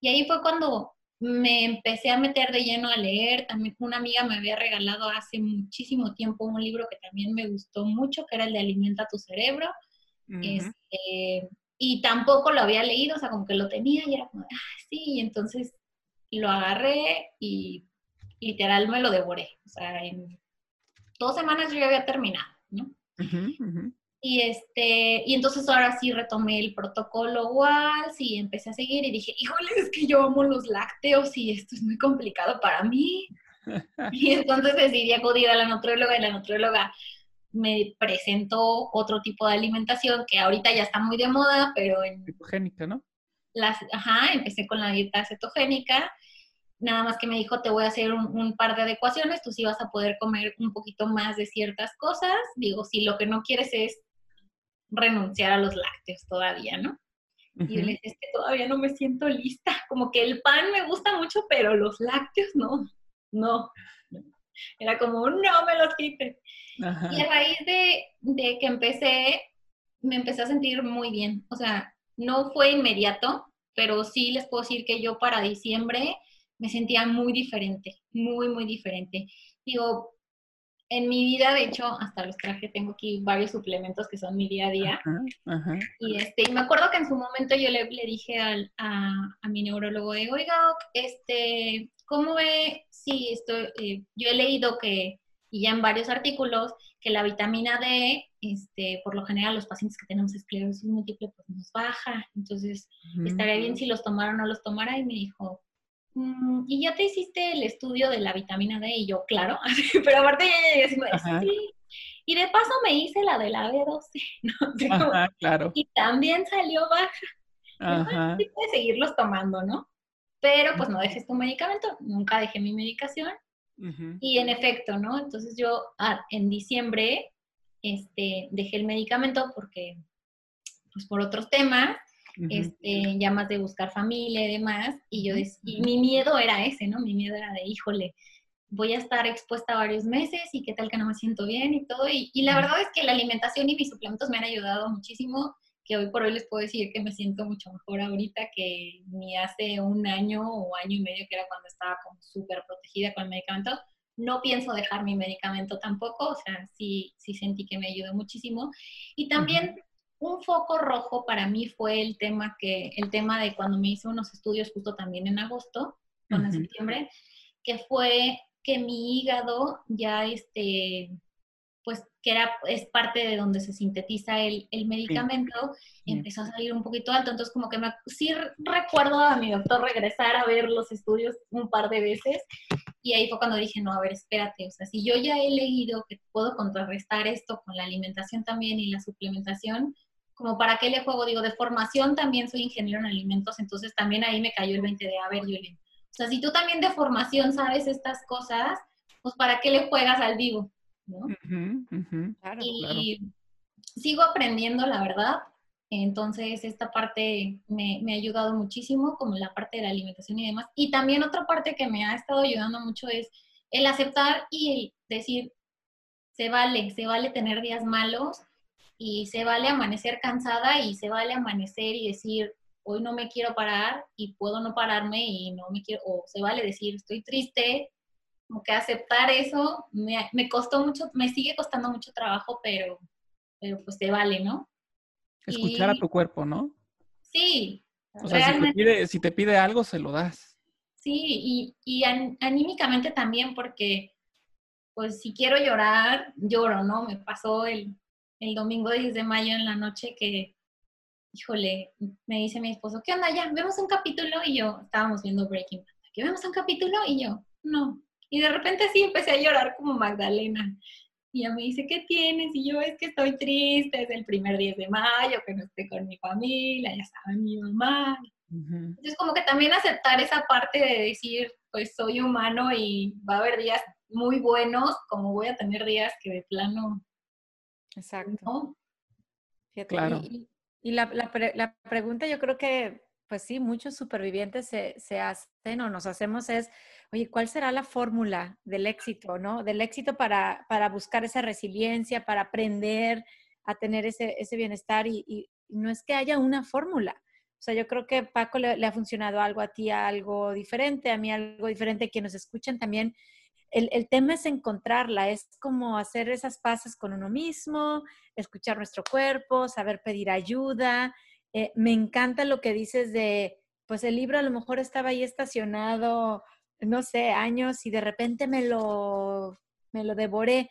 D: Y ahí fue cuando me empecé a meter de lleno a leer. También una amiga me había regalado hace muchísimo tiempo un libro que también me gustó mucho, que era el de Alimenta tu cerebro. Este, y tampoco lo había leído, o sea, como que lo tenía y era como, ah, sí, y entonces lo agarré y literal me lo devoré. O sea, en dos semanas yo ya había terminado, ¿no? Y, este, y entonces ahora sí retomé el protocolo WALS y empecé a seguir y dije, híjole, es que yo amo los lácteos y esto es muy complicado para mí. (laughs) Y entonces decidí acudir a la nutrióloga y la nutrióloga me presentó otro tipo de alimentación que ahorita ya está muy de moda, pero en
A: Hipogénica, ¿no?
D: las, ajá, empecé con la dieta cetogénica, nada más que me dijo, te voy a hacer un, un par de adecuaciones, tú sí vas a poder comer un poquito más de ciertas cosas, digo, si lo que no quieres es renunciar a los lácteos todavía, ¿no? Y yo
A: Ujú.
D: le dije, es que todavía no me siento lista, como que el pan me gusta mucho, pero los lácteos no, no. Era como, no me los quites.
A: Ajá.
D: Y a raíz de, de que empecé, me empecé a sentir muy bien. O sea, no fue inmediato, pero sí les puedo decir que yo para diciembre me sentía muy diferente, muy, muy diferente. Digo, en mi vida, de hecho, hasta los traje, tengo aquí varios suplementos que son mi día a día.
A: Ajá, ajá.
D: Y, este, y me acuerdo que en su momento yo le, le dije al, a, a mi neurólogo, de, oiga, este, ¿cómo ve si estoy, eh, yo he leído que, y ya en varios artículos, que la vitamina D, este, por lo general los pacientes que tenemos esclerosis múltiple, pues nos baja, entonces estaría bien si los tomara o no los tomara, y me dijo, "Mm, ¿y ya te hiciste el estudio de la vitamina D? Y yo, claro, (laughs) pero aparte ya llegué así, sí, y de paso me hice la de la B12, (laughs) ¿no?
A: Ajá, claro.
D: y también salió baja.
A: Ajá.
D: Sí puedes seguirlos tomando, ¿no? Pero pues no dejes tu medicamento. Nunca dejé mi medicación. Y en efecto, ¿no? Entonces yo ah, en diciembre este, dejé el medicamento porque, pues por otros temas,
A: Ujú.
D: este, ya más de buscar familia y demás. Y yo, y mi miedo era ese, ¿no? Mi miedo era de, híjole, voy a estar expuesta varios meses y qué tal que no me siento bien y todo. Y, y la verdad es que la alimentación y mis suplementos me han ayudado muchísimo, que hoy por hoy les puedo decir que me siento mucho mejor ahorita que ni hace un año o año y medio, que era cuando estaba como súper protegida con el medicamento. No pienso dejar mi medicamento tampoco, o sea, sí, sí sentí que me ayudó muchísimo. Y también un foco rojo para mí fue el tema que el tema de cuando me hice unos estudios justo también en agosto, septiembre, que fue que mi hígado ya este pues que era es parte de donde se sintetiza el, el medicamento,
A: Sí.
D: empezó a salir un poquito alto, entonces como que me, sí recuerdo a mi doctor regresar a ver los estudios un par de veces y ahí fue cuando dije, no, a ver, espérate, o sea, si yo ya he leído que puedo contrarrestar esto con la alimentación también y la suplementación, como para qué le juego, digo, de formación también soy ingeniero en alimentos, entonces también ahí me cayó el 20 de, a ver, Yulín, o sea, si tú también de formación sabes estas cosas, pues para qué le juegas al vivo, ¿no?
B: Claro.
D: Y sigo aprendiendo, la verdad. Entonces, esta parte me, ha ayudado muchísimo, como la parte de la alimentación y demás. Y también otra parte que me ha estado ayudando mucho es el aceptar y decir, se vale, se vale tener días malos y se vale amanecer cansada y se vale amanecer y decir, hoy no me quiero parar y puedo no pararme y no me quiero, o se vale decir, estoy triste, como que aceptar eso me, me costó mucho, me sigue costando mucho trabajo, pero, pero pues se vale, ¿no?
A: Escuchar a tu cuerpo, ¿no?
D: Sí,
A: O sea, si te, pide, si te pide algo, se lo das.
D: sí, y, y an- anímicamente también porque pues si quiero llorar, lloro, ¿no? Me pasó el, el domingo 10 de mayo en la noche que, híjole, me dice mi esposo, ¿qué onda ya? ¿Vemos un capítulo? Y yo, estábamos viendo Breaking Bad, ¿que vemos un capítulo? Y yo, no. Y de repente sí empecé a llorar como Magdalena. Y ella me dice, ¿qué tienes? Y yo, es que estoy triste, es el primer 10 de mayo, que no estoy con mi familia, ya saben, mi mamá. Entonces, como que también aceptar esa parte de decir, pues soy humano y va a haber días muy buenos, como voy a tener días que de plano.
B: Exacto. Claro. Y, la, la, pregunta yo creo que, pues sí, muchos supervivientes se, se hacen o nos hacemos es, oye, ¿cuál será la fórmula del éxito, no? Del éxito para, para buscar esa resiliencia, para aprender a tener ese, ese bienestar y, no es que haya una fórmula. O sea, yo creo que Paco le, ha funcionado algo a ti, algo diferente, a mí algo diferente, que nos escuchan también el, tema es encontrarla, es como hacer esas paces con uno mismo, escuchar nuestro cuerpo, saber pedir ayuda. Eh, me encanta lo que dices de, pues el libro a lo mejor estaba ahí estacionado, no sé, años y de repente me lo, me lo devoré.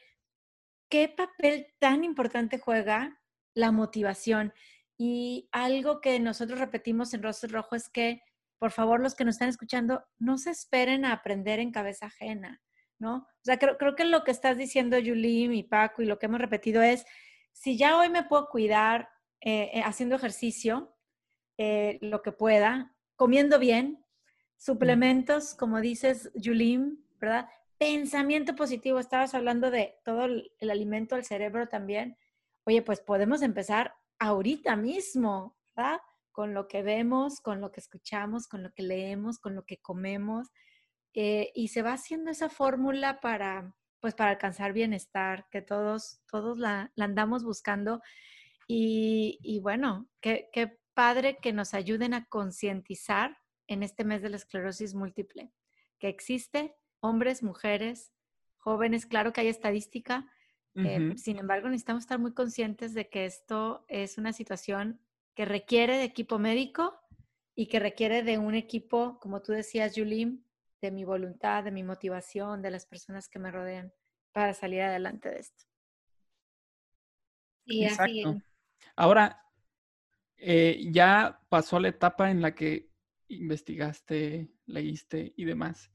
B: ¿Qué papel tan importante juega la motivación? Y algo que nosotros repetimos en Rostro Rojo es que, por favor, los que nos están escuchando, no se esperen a aprender en cabeza ajena. ¿no? O sea, creo, creo que lo que estás diciendo, Julie y Paco, y lo que hemos repetido es, si ya hoy me puedo cuidar eh, eh, haciendo ejercicio, eh, lo que pueda, comiendo bien, suplementos, como dices, Julie, ¿verdad? Pensamiento positivo, estabas hablando de todo el, alimento al cerebro también. Oye, pues podemos empezar ahorita mismo, ¿verdad? Con lo que vemos, con lo que escuchamos, con lo que leemos, con lo que comemos. Eh, y se va haciendo esa fórmula para, pues, para alcanzar bienestar, que todos, todos la, andamos buscando. Y, bueno, qué, qué padre que nos ayuden a concientizar en este mes de la esclerosis múltiple, que existe hombres, mujeres, jóvenes, claro que hay estadística, eh, sin embargo necesitamos estar muy conscientes de que esto es una situación que requiere de equipo médico y que requiere de un equipo, como tú decías, Julim, de mi voluntad, de mi motivación, de las personas que me rodean para salir adelante de esto.
A: Sí, Exacto. Ahora, eh, ya pasó la etapa en la que investigaste, leíste y demás.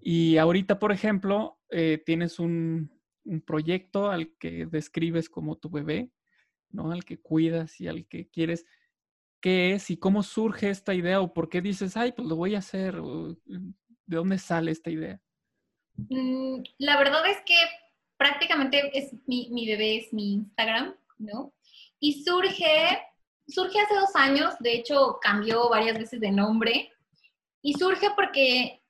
A: Y ahorita, por ejemplo, eh, tienes un, un, proyecto al que describes como tu bebé, ¿no? Al que cuidas y al que quieres. ¿Qué es y cómo surge esta idea o por qué dices, ay, pues lo voy a hacer? ¿De dónde sale esta idea?
D: Mm, la verdad es que prácticamente es mi, mi bebé, es mi Instagram, ¿no? Y surge, surge hace dos años, de hecho cambió varias veces de nombre, y surge porque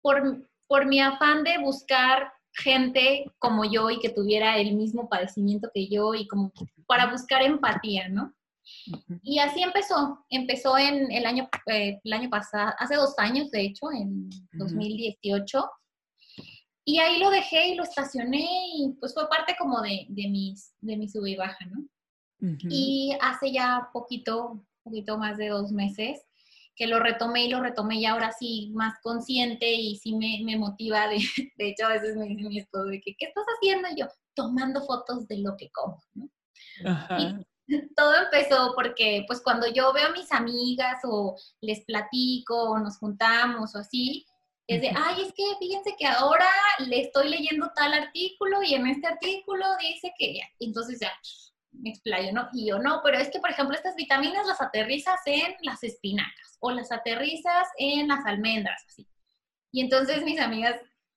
D: por, por mi afán de buscar gente como yo y que tuviera el mismo padecimiento que yo y como para buscar empatía, ¿no? Y así empezó, empezó en el año, eh, el año pasado, hace dos años de hecho, en 2018. Y ahí lo dejé y lo estacioné y pues fue parte como de, de mis, de mi sub y baja, ¿no? Y hace ya poquito, poquito más de dos meses, que lo retomé y lo retomé y ahora sí más consciente y sí me, me motiva. De, (laughs) de, hecho, a veces me dice mi esposo de que, ¿qué estás haciendo? yo, tomando fotos de lo que como, ¿no? Ajá. (laughs) todo empezó porque pues cuando yo veo a mis amigas o les platico o nos juntamos o así, es de, ay, es que fíjense que ahora le estoy leyendo tal artículo y en este artículo dice que ya, entonces ya me explayo, ¿no? Y yo no, pero es que, por ejemplo, estas vitaminas las aterrizas en las espinacas o las aterrizas en las almendras, así. Y entonces mis amigas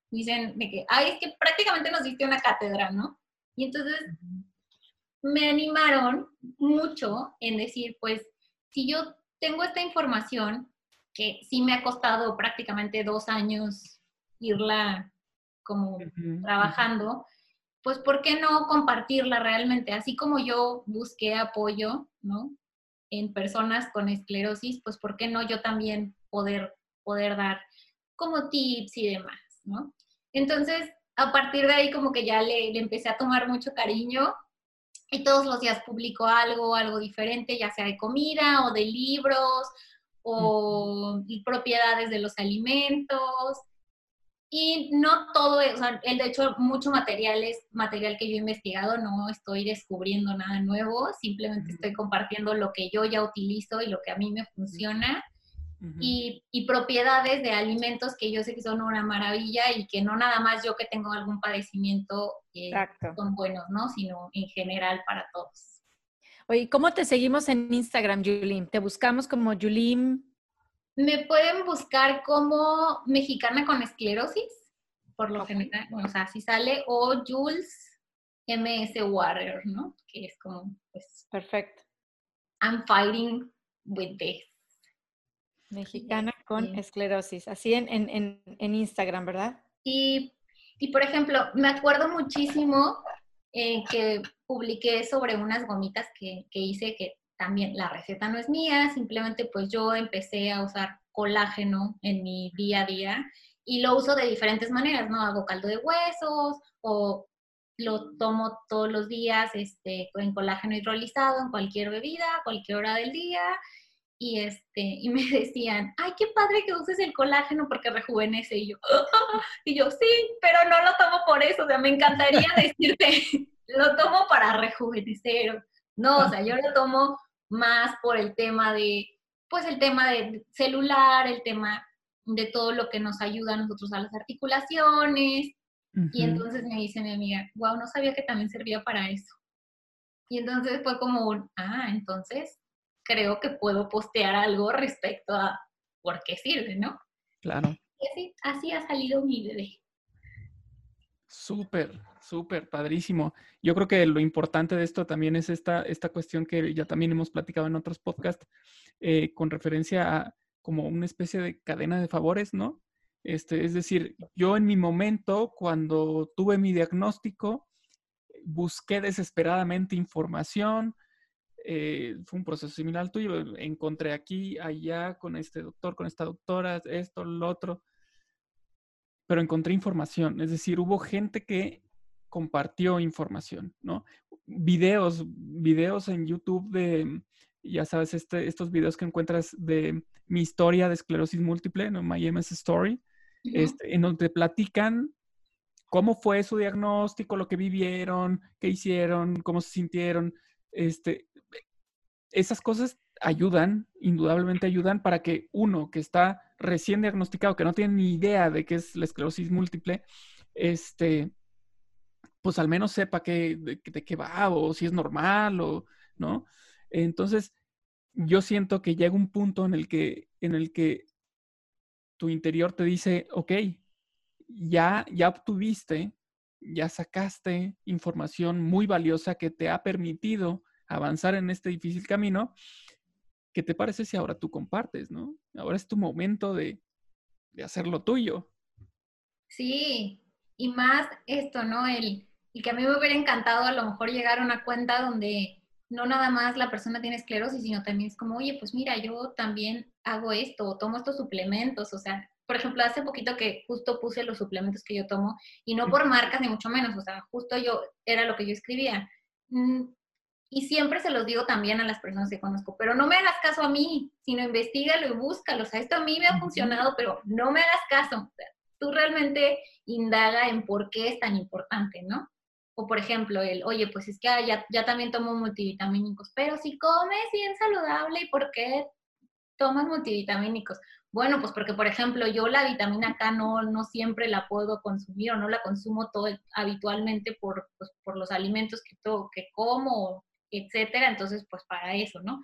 D: dicen de que, ay, es que prácticamente nos diste una cátedra, ¿no? Y entonces me animaron mucho en decir, pues, si yo tengo esta información, que sí me ha costado prácticamente dos años irla como trabajando, pues, ¿por qué no compartirla realmente? Así como yo busqué apoyo, ¿no? En personas con esclerosis, pues, ¿por qué no yo también poder, poder dar como tips y demás, ¿no? Entonces, a partir de ahí como que ya le, le empecé a tomar mucho cariño y todos los días publico algo, algo diferente, ya sea de comida o de libros o propiedades de los alimentos. Y no todo, o sea, de hecho, mucho material es material que yo he investigado, no estoy descubriendo nada nuevo, simplemente estoy compartiendo lo que yo ya utilizo y lo que a mí me funciona. y, y, propiedades de alimentos que yo sé que son una maravilla y que no nada más yo que tengo algún padecimiento eh, son buenos, ¿no? Sino en general para todos.
B: Oye, ¿cómo te seguimos en Instagram, Julim? ¿Te buscamos como Julim?
D: Me pueden buscar como mexicana con esclerosis, por lo general, o sea, si sale, o Jules MS Warrior, ¿no? Que es como, pues...
B: Perfecto.
D: I'm fighting with this.
B: Mexicana con esclerosis, así en, en, en, Instagram, ¿verdad?
D: Y, y, por ejemplo, me acuerdo muchísimo eh, que publiqué sobre unas gomitas que, que hice que también la receta no es mía, simplemente pues yo empecé a usar colágeno en mi día a día y lo uso de diferentes maneras, ¿no? Hago caldo de huesos o lo tomo todos los días este, en colágeno hidrolizado en cualquier bebida, cualquier hora del día. Y, este, (laughs) y me decían, ay, qué padre que uses el colágeno porque rejuvenece. Y yo, (laughs) y yo, sí, pero no lo tomo por eso. O sea, me encantaría (laughs) decirte, lo tomo para rejuvenecer. No, o sea, yo lo tomo más por el tema de, pues el tema de celular, el tema de todo lo que nos ayuda a nosotros a las articulaciones, y entonces me dice mi amiga, wow, no sabía que también servía para eso. Y entonces fue como un, ah, entonces creo que puedo postear algo respecto a por qué sirve, ¿no?
A: Claro.
D: Y así, así ha salido mi bebé.
A: Súper, súper, padrísimo. Yo creo que lo importante de esto también es esta, esta cuestión que ya también hemos platicado en otros podcasts, eh, con referencia a como una especie de cadena de favores, ¿no? Este, es decir, yo en mi momento, cuando tuve mi diagnóstico, busqué desesperadamente información. Eh, fue un proceso similar al tuyo. Encontré aquí, allá, con este doctor, con esta doctora, esto, lo otro. Pero encontré información. Es decir, hubo gente que compartió información, ¿no? Videos, videos en YouTube de, ya sabes, este, estos videos que encuentras de mi historia de esclerosis múltiple, ¿no? My MS Story este, en donde platican cómo fue su diagnóstico, lo que vivieron, qué hicieron, cómo se sintieron. Este, esas cosas ayudan, indudablemente ayudan para que uno que está recién diagnosticado, que no tiene ni idea de qué es la esclerosis múltiple, este, pues al menos sepa qué, de, qué va o si es normal o, ¿no? Entonces, yo siento que llega un punto en el que, en el que tu interior te dice, ok, ya, ya obtuviste, ya sacaste información muy valiosa que te ha permitido avanzar en este difícil camino. ¿Qué te parece si ahora tú compartes, no? Ahora es tu momento de, de hacerlo tuyo.
D: Sí, y más esto, ¿no? El, el que a mí me hubiera encantado a lo mejor llegar a una cuenta donde no nada más la persona tiene esclerosis, sino también es como, oye, pues mira, yo también hago esto, o tomo estos suplementos, o sea, por ejemplo, hace poquito que justo puse los suplementos que yo tomo, y no por marcas ni mucho menos, o sea, justo yo, era lo que yo escribía. Mm, y siempre se los digo también a las personas que conozco, pero no me hagas caso a mí, sino investigalo y búscalo. O sea, esto a mí me ha funcionado, pero no me hagas caso. tú realmente indaga en por qué es tan importante, ¿no? O por ejemplo, el, oye, pues es que ya, ya también tomo multivitamínicos, pero si comes bien saludable, ¿y por qué tomas multivitamínicos? Bueno, pues porque, por ejemplo, yo la vitamina K no, no siempre la puedo consumir o no la consumo todo habitualmente por, pues, por los alimentos que, que como, etcétera. Entonces, pues para eso, ¿no?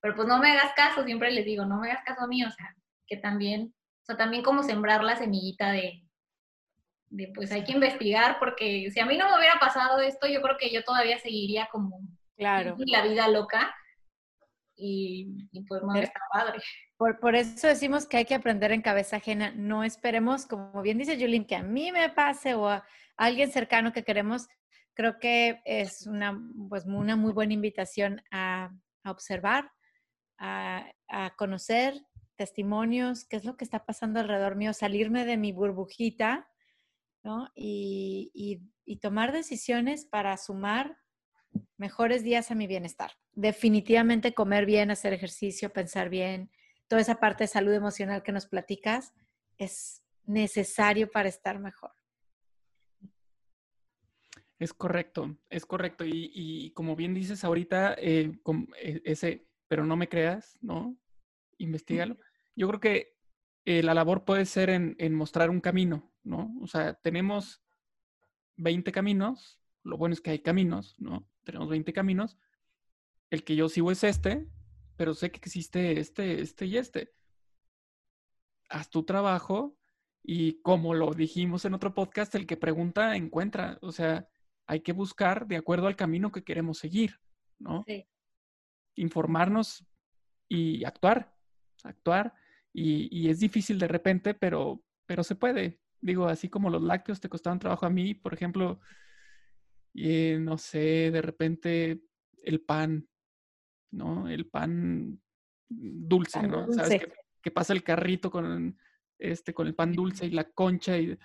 D: Pero pues no me hagas caso, siempre les digo, no me hagas caso a mí, o sea, que también, o sea, también como sembrar la semillita de, pues hay que investigar porque si a mí no me hubiera pasado esto, yo creo que yo todavía seguiría como
B: claro.
D: la vida loca y, pues no está padre.
B: Por, por, eso decimos que hay que aprender en cabeza ajena. No esperemos, como bien dice Julín, que a mí me pase o a alguien cercano que queremos. Creo que es una, pues, una muy buena invitación a, a observar, a, a conocer testimonios, qué es lo que está pasando alrededor mío, salirme de mi burbujita y, tomar decisiones para sumar mejores días a mi bienestar. Definitivamente comer bien, hacer ejercicio, pensar bien, toda esa parte de salud emocional que nos platicas es necesario para estar mejor.
A: Es correcto, es correcto. Y, como bien dices ahorita, eh, e, ese, pero no me creas, ¿no? Investígalo. yo creo que eh, la labor puede ser en, en mostrar un camino, ¿no? O sea, tenemos 20 caminos, lo bueno es que hay caminos, ¿no? Tenemos 20 caminos. El que yo sigo es este, pero sé que existe este, este y este. Haz tu trabajo y como lo dijimos en otro podcast, el que pregunta encuentra. O sea, hay que buscar de acuerdo al camino que queremos seguir, ¿no?
D: Sí.
A: Informarnos y actuar, actuar. Y, y es difícil de repente, pero, pero se puede. Digo, así como los lácteos te costaban trabajo a mí, por ejemplo, y no sé, de repente el pan, ¿no? El pan dulce,
B: Pan
A: ¿no?
B: dulce.
A: ¿Sabes? Que, que pasa el carrito con, este, con el pan dulce y la concha y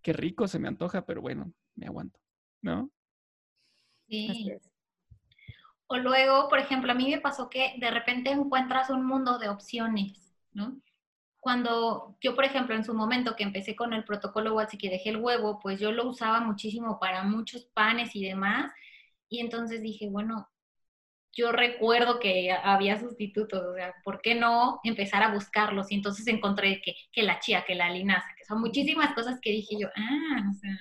A: qué rico se me antoja, pero bueno, me aguanto, ¿no?
D: Sí. O luego, por ejemplo, a mí me pasó que de repente encuentras un mundo de opciones, ¿no? Cuando yo, por ejemplo, en su momento que empecé con el protocolo Watsi que dejé el huevo, pues yo lo usaba muchísimo para muchos panes y demás. Y entonces dije, bueno, yo recuerdo que había sustitutos, o sea, ¿por qué no empezar a buscarlos? Y entonces encontré que, que la chía, que la linaza, que son muchísimas cosas que dije yo, ah, o sea,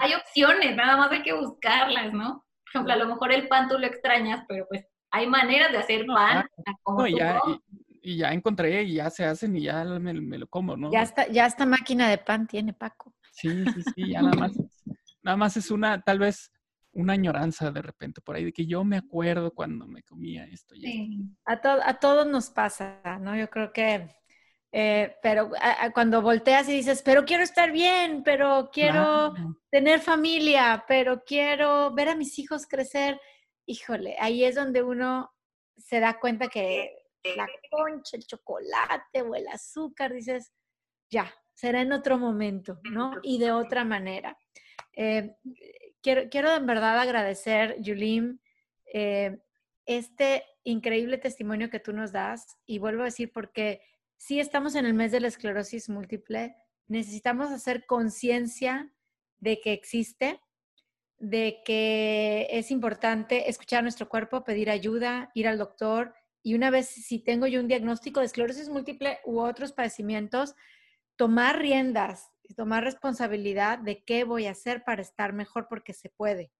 D: hay opciones, nada más hay que buscarlas, ¿no? Por ejemplo, a lo mejor el pan tú lo extrañas, pero pues hay maneras de hacer
A: No,
D: pan a como
A: No, y
D: tú
A: ya,
D: comes.
A: Y, ya encontré y ya se hacen y ya me, me lo como, ¿no?
B: Ya está, ya esta máquina de pan tiene Paco.
A: Sí, sí, sí, ya nada más, (laughs) nada más es una, tal vez, una añoranza de repente por ahí, de que yo me acuerdo cuando me comía esto y esto.
D: Sí.
B: A, to- a todos nos pasa, ¿no? Yo creo que, eh, pero a- a- cuando volteas y dices, pero quiero estar bien, pero quiero
A: Claro.
B: tener familia, pero quiero ver a mis hijos crecer, híjole, ahí es donde uno se da cuenta que la concha, el chocolate o el azúcar, dices, ya, será en otro momento, ¿no? Y de otra manera. Eh, quiero, quiero en verdad agradecer, Yulín, eh, este increíble testimonio que tú nos das y vuelvo a decir porque sí estamos en el mes de la esclerosis múltiple, necesitamos hacer conciencia de que existe, de que es importante escuchar a nuestro cuerpo, pedir ayuda, ir al doctor y una vez si tengo yo un diagnóstico de esclerosis múltiple u otros padecimientos, tomar riendas y tomar responsabilidad de qué voy a hacer para estar mejor porque se puede,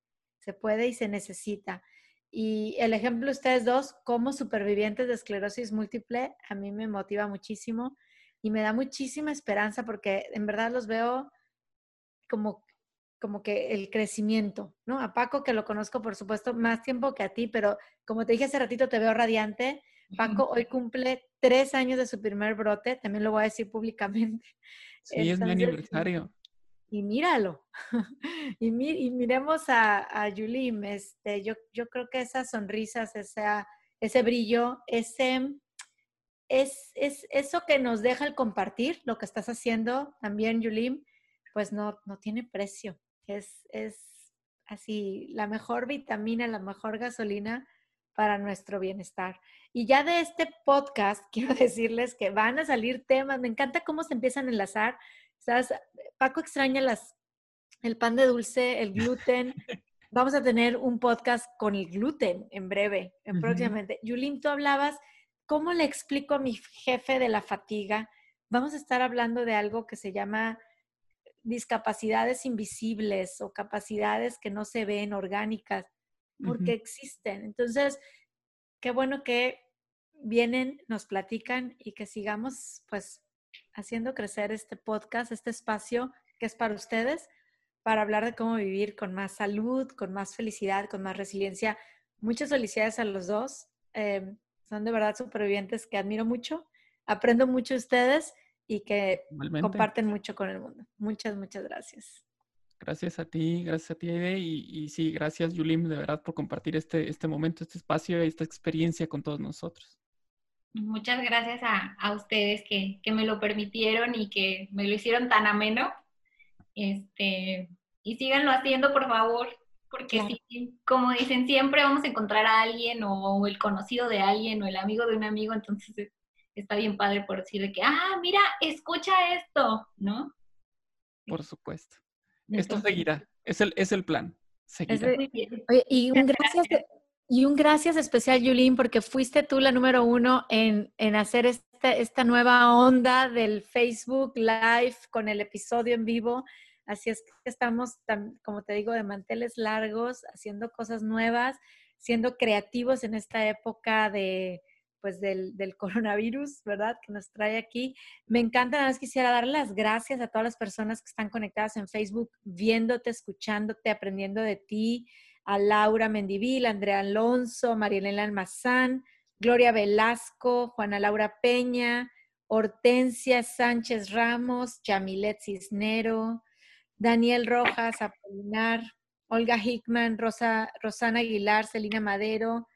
B: se puede y se necesita. Y el ejemplo de ustedes dos como supervivientes de esclerosis múltiple a mí me motiva muchísimo y me da muchísima esperanza porque en verdad los veo como, como que el crecimiento, ¿no? A Paco, que lo conozco por supuesto más tiempo que a ti, pero como te dije hace ratito, te veo radiante. Paco hoy cumple tres años de su primer brote, también lo voy a decir públicamente. (laughs)
A: Sí, es mi aniversario.
B: y míralo. (laughs) y, mi- y miremos a, a Yulim, este, yo, yo creo que esas sonrisas, esa, ese brillo, ese, es, es eso que nos deja el compartir, lo que estás haciendo también, Yulim, pues no, no tiene precio. Es, es así la mejor vitamina, la mejor gasolina para nuestro bienestar. Y ya de este podcast, (laughs) quiero decirles que van a salir temas. Me encanta cómo se empiezan a enlazar. ¿Sabes? Paco extraña las, el pan de dulce, el gluten. (laughs) Vamos a tener un podcast con el gluten en breve, en
A: Ujú.
B: próximamente. Yulín, tú hablabas, ¿cómo le explico a mi jefe de la fatiga? Vamos a estar hablando de algo que se llama discapacidades invisibles o capacidades que no se ven orgánicas, porque existen. Entonces, qué bueno que vienen, nos platican y que sigamos pues haciendo crecer este podcast, este espacio que es para ustedes, para hablar de cómo vivir con más salud, con más felicidad, con más resiliencia. Muchas felicidades a los dos. Eh, son de verdad supervivientes que admiro mucho, aprendo mucho de ustedes y que
A: Igualmente.
B: comparten mucho con el mundo. Muchas, muchas gracias.
A: Gracias a ti, gracias a ti, Aide. Y, y sí, gracias, Yulim, de verdad, por compartir este, este momento, este espacio y esta experiencia con todos nosotros.
D: Muchas gracias a, a ustedes que, que me lo permitieron y que me lo hicieron tan ameno. Este, y síganlo haciendo, por favor, porque
B: Claro.
D: sí, como dicen, siempre vamos a encontrar a alguien o, el conocido de alguien o el amigo de un amigo, entonces está bien padre por decir de que, ah, mira, escucha esto, ¿no?
A: Por supuesto. Esto seguirá. Es el, es el plan. Seguirá.
B: Oye, y un gracias, Y un gracias especial, Yulín, porque fuiste tú la número uno en, en hacer esta, esta nueva onda del Facebook Live con el episodio en vivo. Así es que estamos, tan, como te digo, de manteles largos, haciendo cosas nuevas, siendo creativos en esta época de, pues del, coronavirus, ¿verdad? Que nos trae aquí. Me encanta, nada más quisiera dar las gracias a todas las personas que están conectadas en Facebook, viéndote, escuchándote, aprendiendo de ti, a Laura Mendivil, Andrea Alonso, Marielena Almazán, Gloria Velasco, Juana Laura Peña, Hortensia Sánchez Ramos, Yamilet Cisnero, Daniel Rojas, Apolinar, Olga Hickman, Rosa, Rosana Aguilar, Celina Madero,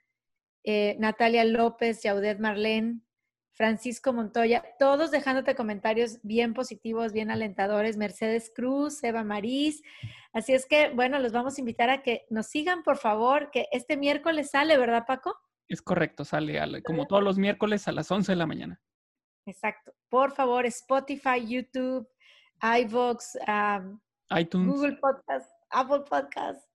B: eh, Natalia López, Yaudet Marlene, Francisco Montoya, todos dejándote comentarios bien positivos, bien alentadores, Mercedes Cruz, Eva Marís. Así es que, bueno, los vamos a invitar a que nos sigan, por favor, que este miércoles sale, ¿verdad, Paco?
A: Es correcto, sale como todos los miércoles a las 11 de la mañana.
B: Exacto. Por favor, Spotify, YouTube, iVoox,
A: iTunes,
B: Google Podcast, Apple Podcast.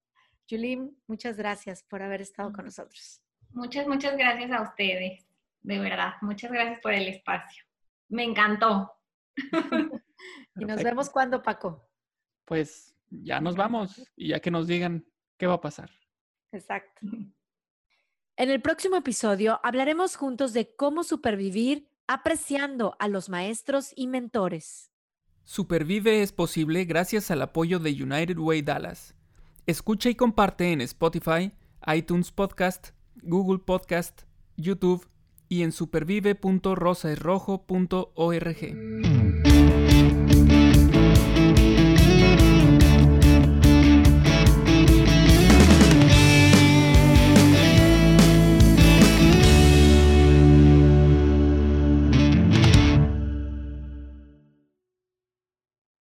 B: Julín, muchas gracias por haber estado con nosotros.
D: Muchas, muchas gracias a ustedes de verdad. Muchas gracias por el espacio. Me encantó. (laughs)
B: y nos vemos cuando, Paco.
A: Pues ya nos vamos y ya que nos digan qué va a pasar.
B: Exacto. (laughs) En el próximo episodio hablaremos juntos de cómo supervivir apreciando a los maestros y mentores.
A: Supervive es posible gracias al apoyo de United Way Dallas. Escucha y comparte en Spotify, iTunes Podcast, Google Podcast, YouTube y en supervive.rosaesrojo.org.